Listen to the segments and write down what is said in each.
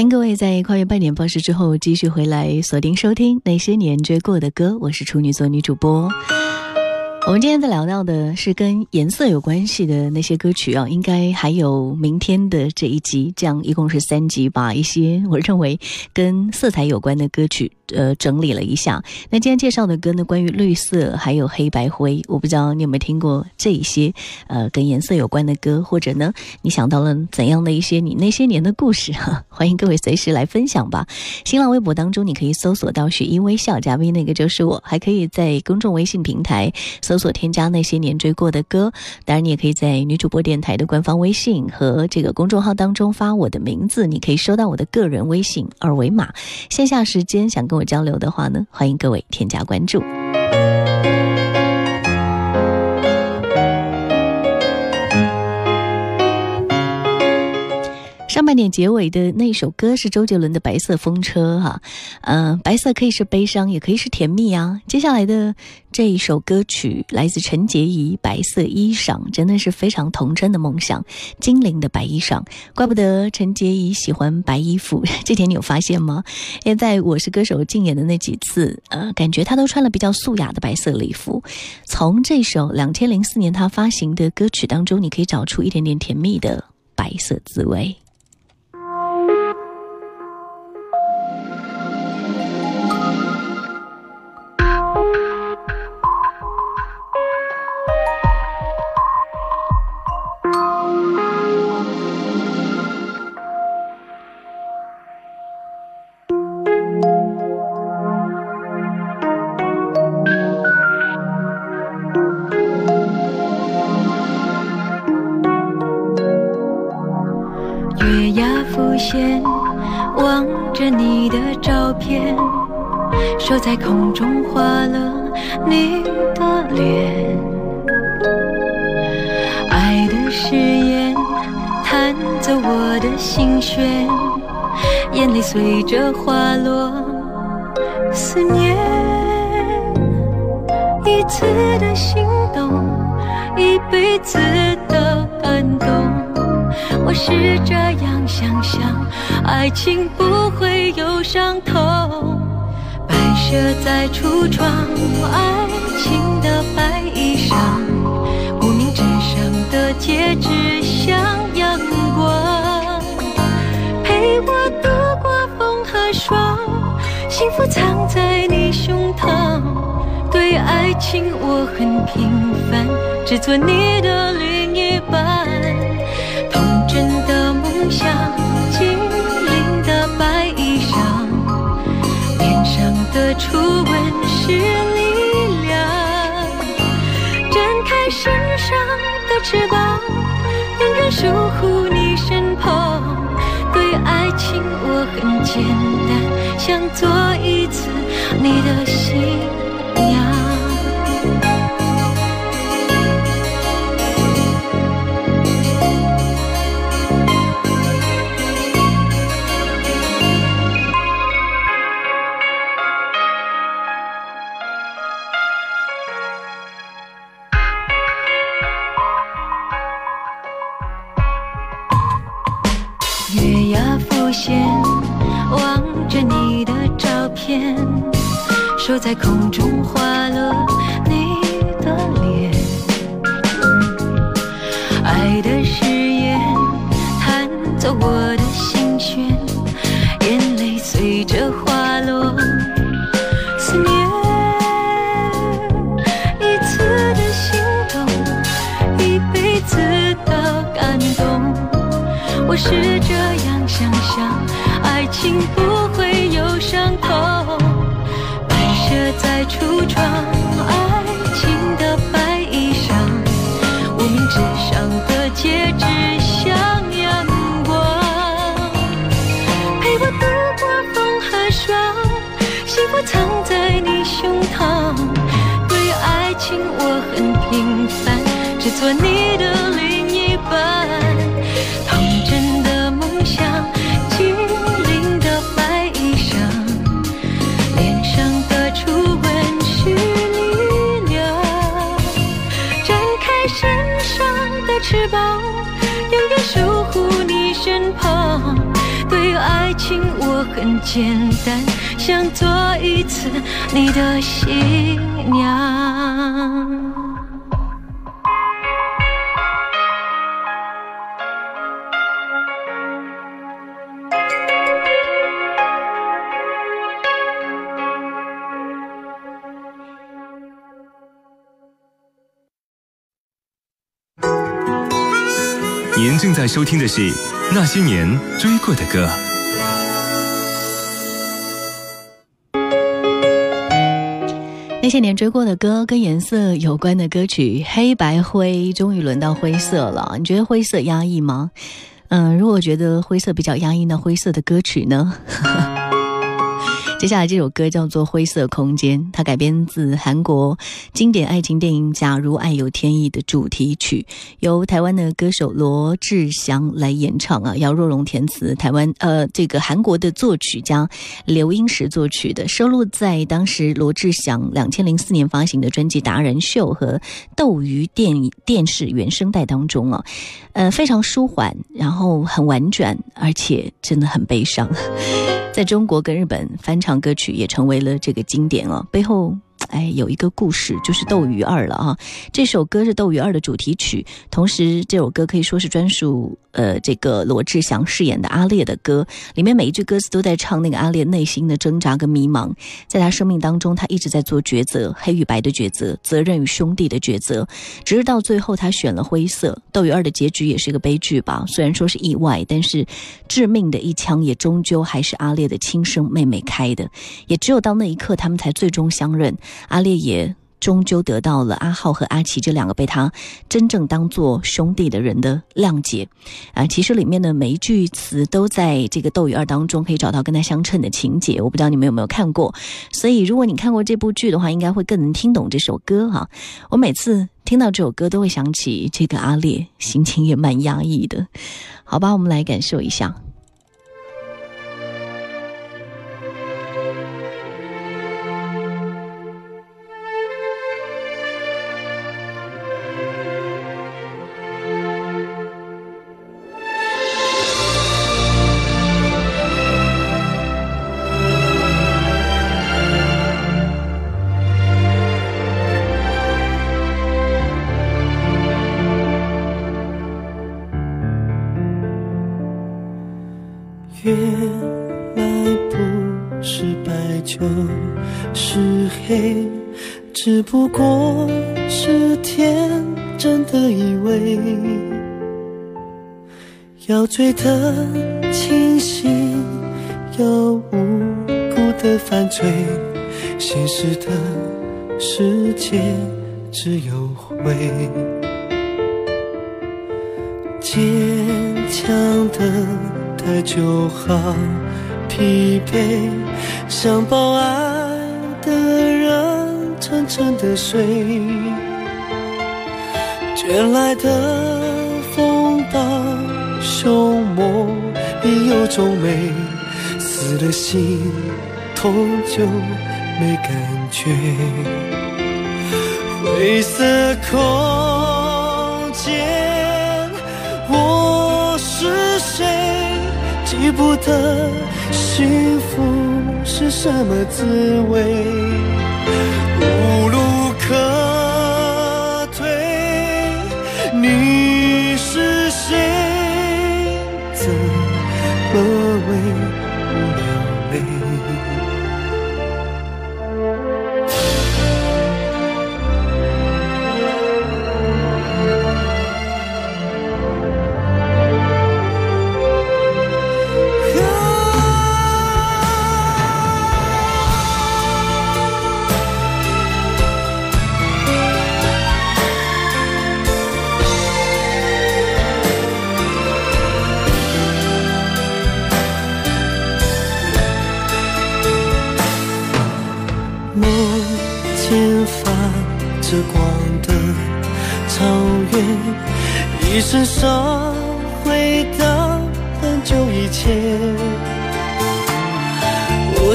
欢迎各位在跨越半点报时之后继续回来锁定收听那些年追过的歌，我是处女座女主播。我们今天在聊到的是跟颜色有关系的那些歌曲啊，应该还有明天的这一集，这样一共是三集，把一些我认为跟色彩有关的歌曲。呃，整理了一下。那今天介绍的歌呢，关于绿色还有黑白灰，我不知道你有没有听过这一些呃跟颜色有关的歌，或者呢，你想到了怎样的一些你那些年的故事哈？欢迎各位随时来分享吧。新浪微博当中你可以搜索到“雪一微笑嘉宾”，那个就是我。还可以在公众微信平台搜所添加那些年追过的歌。当然，你也可以在女主播电台的官方微信和这个公众号当中发我的名字，你可以收到我的个人微信二维码。线下时间想跟我。交流的话呢，欢迎各位添加关注。半点结尾的那首歌是周杰伦的《白色风车》哈，嗯，白色可以是悲伤，也可以是甜蜜啊。接下来的这一首歌曲来自陈洁仪，《白色衣裳》真的是非常童真的梦想，精灵的白衣裳，怪不得陈洁仪喜欢白衣服，这点你有发现吗？因为在我是歌手竞演的那几次，呃，感觉她都穿了比较素雅的白色礼服。从这首两千零四年她发行的歌曲当中，你可以找出一点点甜蜜的白色滋味。随着花落，思念一次的心动，一辈子的感动。我是这样想象，爱情不会有伤痛。遮在橱窗，爱情的白衣裳，无名指上的戒指像胸膛。对爱情我很平凡，只做你的另一半，童真的梦想，精灵的白衣裳。脸上的初吻是力量，展开身上的翅膀，永远守护你身旁。对爱情我很简单，想做一次你的新娘月牙浮现望着你的照片。手在空中画了你的脸，爱的誓言弹奏我的心弦，眼泪随着滑落。思念一次的心动，一辈子的感动。我是这样想象，爱情最初。很简单，想做一次你的新娘。您正在收听的是《那些年追过的歌》。这些年追过的歌，跟颜色有关的歌曲，黑白灰，终于轮到灰色了。你觉得灰色压抑吗？嗯，如果觉得灰色比较压抑，那灰色的歌曲呢？接下来这首歌叫做《灰色空间》，它改编自韩国经典爱情电影《假如爱有天意》的主题曲，由台湾的歌手罗志祥来演唱啊，姚若龙填词，台湾呃这个韩国的作曲家刘英石作曲的，收录在当时罗志祥两千零四年发行的专辑《达人秀》和《斗鱼》电影电视原声带当中啊，呃非常舒缓，然后很婉转，而且真的很悲伤。在中国跟日本翻唱唱歌曲也成为了这个经典哦，背后。哎，有一个故事，就是《斗鱼二》了啊！这首歌是《斗鱼二》的主题曲，同时这首歌可以说是专属呃这个罗志祥饰演的阿烈的歌，里面每一句歌词都在唱那个阿烈内心的挣扎跟迷茫，在他生命当中，他一直在做抉择，黑与白的抉择，责任与兄弟的抉择，直到最后他选了灰色。《斗鱼二》的结局也是一个悲剧吧，虽然说是意外，但是致命的一枪也终究还是阿烈的亲生妹妹开的，也只有到那一刻，他们才最终相认。阿烈也终究得到了阿浩和阿奇这两个被他真正当做兄弟的人的谅解，啊，其实里面的每一句词都在这个《斗鱼二》当中可以找到跟他相称的情节。我不知道你们有没有看过，所以如果你看过这部剧的话，应该会更能听懂这首歌哈。我每次听到这首歌都会想起这个阿烈，心情也蛮压抑的。好吧，我们来感受一下。爱不是白就是黑，只不过是天真的以为，要醉得清醒，要无辜的犯罪，现实的世界只有灰，坚强的。他就好疲惫，想抱爱的人沉沉的睡，卷来的风暴凶猛亦有种美，死了心痛就没感觉，灰色空记不得幸福是什么滋味，无路可退，你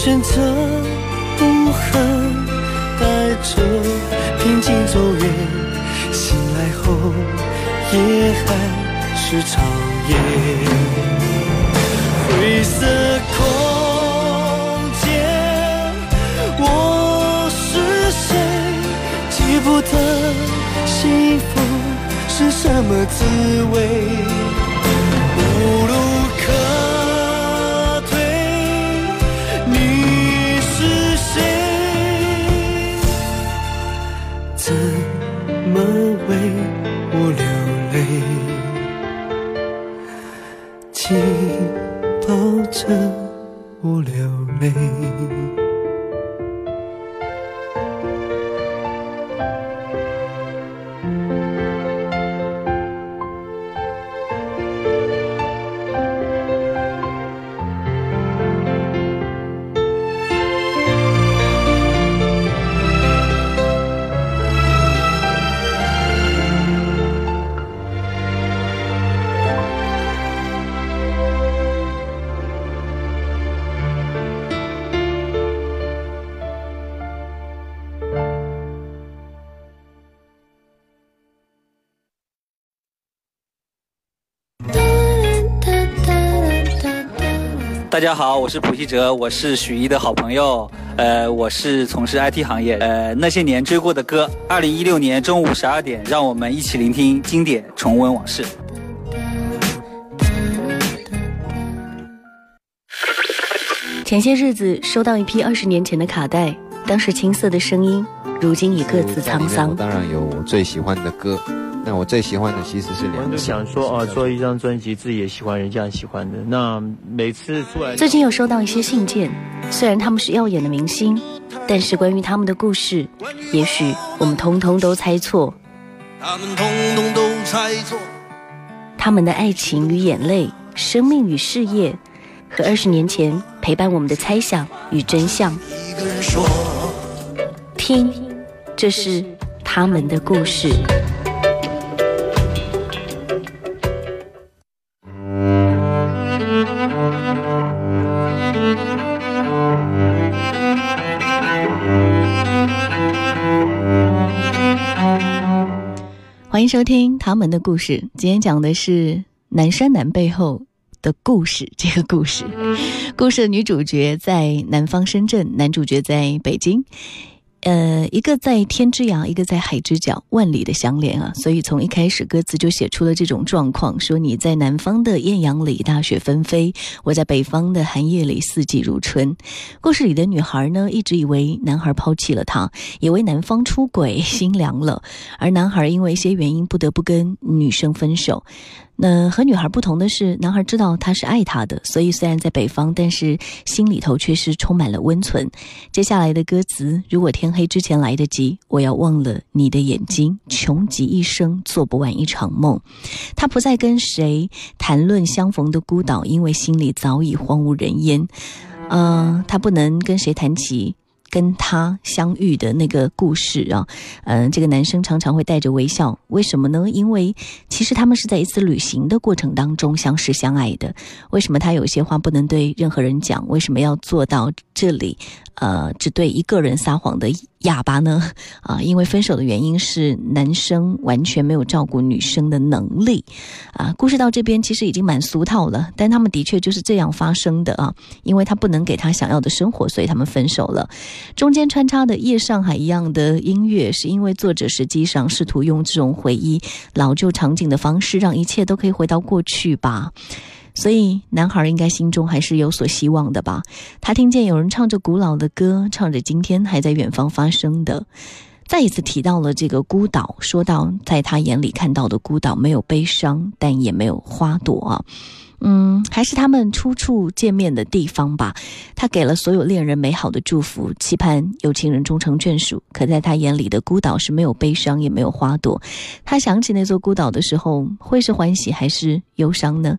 选择不恨，带着平静走远，醒来后也还是长夜，灰色空间，我是谁？记不得幸福。是什么滋味？紧抱着我流泪。大家好，我是普希哲，我是许一的好朋友，呃，我是从事 IT 行业，呃，那些年追过的歌，二零一六年中午十二点，让我们一起聆听经典，重温往事。前些日子收到一批二十年前的卡带，当时青涩的声音，如今已各自沧桑。当然有我最喜欢的歌。那我最喜欢的其实是两。就想说啊，做一张专辑，自己也喜欢，人家也喜欢的。那每次出来，最近有收到一些信件，虽然他们是耀眼的明星，但是关于他们的故事，也许我们通通都猜错。他们通通都猜错。他们的爱情与眼泪，生命与事业，和二十年前陪伴我们的猜想与真相。听，这是他们的故事。欢迎收听他们的故事。今天讲的是南山南背后的故事。这个故事，故事的女主角在南方深圳，男主角在北京。呃，一个在天之涯，一个在海之角，万里的相连啊！所以从一开始歌词就写出了这种状况：说你在南方的艳阳里，大雪纷飞；我在北方的寒夜里，四季如春。故事里的女孩呢，一直以为男孩抛弃了她，以为男方出轨，心凉了，而男孩因为一些原因不得不跟女生分手。那和女孩不同的是，男孩知道她是爱她的，所以虽然在北方，但是心里头却是充满了温存。接下来的歌词：如果天黑之前来得及，我要忘了你的眼睛，穷极一生做不完一场梦。他不再跟谁谈论相逢的孤岛，因为心里早已荒无人烟。嗯，他不能跟谁谈起。跟他相遇的那个故事啊，嗯，这个男生常常会带着微笑，为什么呢？因为其实他们是在一次旅行的过程当中相识相爱的。为什么他有些话不能对任何人讲？为什么要做到这里？呃，只对一个人撒谎的哑巴呢？啊，因为分手的原因是男生完全没有照顾女生的能力。啊，故事到这边其实已经蛮俗套了，但他们的确就是这样发生的啊。因为他不能给他想要的生活，所以他们分手了。中间穿插的夜上海一样的音乐，是因为作者实际上试图用这种回忆老旧场景的方式，让一切都可以回到过去吧。所以，男孩应该心中还是有所希望的吧？他听见有人唱着古老的歌，唱着今天还在远方发生的。再一次提到了这个孤岛，说到在他眼里看到的孤岛没有悲伤，但也没有花朵啊。嗯，还是他们初处见面的地方吧。他给了所有恋人美好的祝福，期盼有情人终成眷属。可在他眼里的孤岛是没有悲伤，也没有花朵。他想起那座孤岛的时候，会是欢喜还是忧伤呢？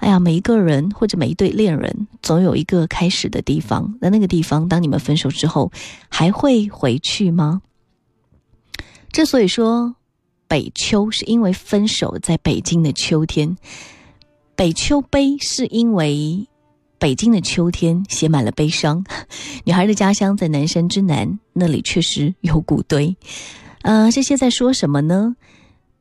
哎呀，每一个人或者每一对恋人，总有一个开始的地方。那那个地方，当你们分手之后，还会回去吗？之所以说北秋是因为分手在北京的秋天，北秋悲是因为北京的秋天写满了悲伤。女孩的家乡在南山之南，那里确实有谷堆。呃，这些在说什么呢？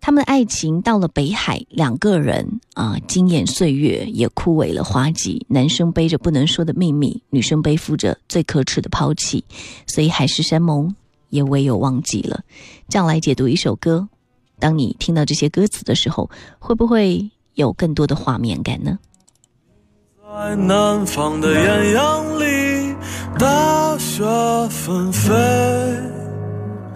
他们的爱情到了北海，两个人啊，惊艳岁月也枯萎了花季。男生背着不能说的秘密，女生背负着最可耻的抛弃，所以海誓山盟也唯有忘记了。这样来解读一首歌，当你听到这些歌词的时候，会不会有更多的画面感呢？在南方的艳阳里，大雪纷飞。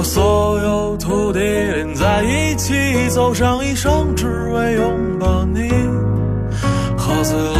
和所有土地连在一起，走上一生，只为拥抱你，喝醉了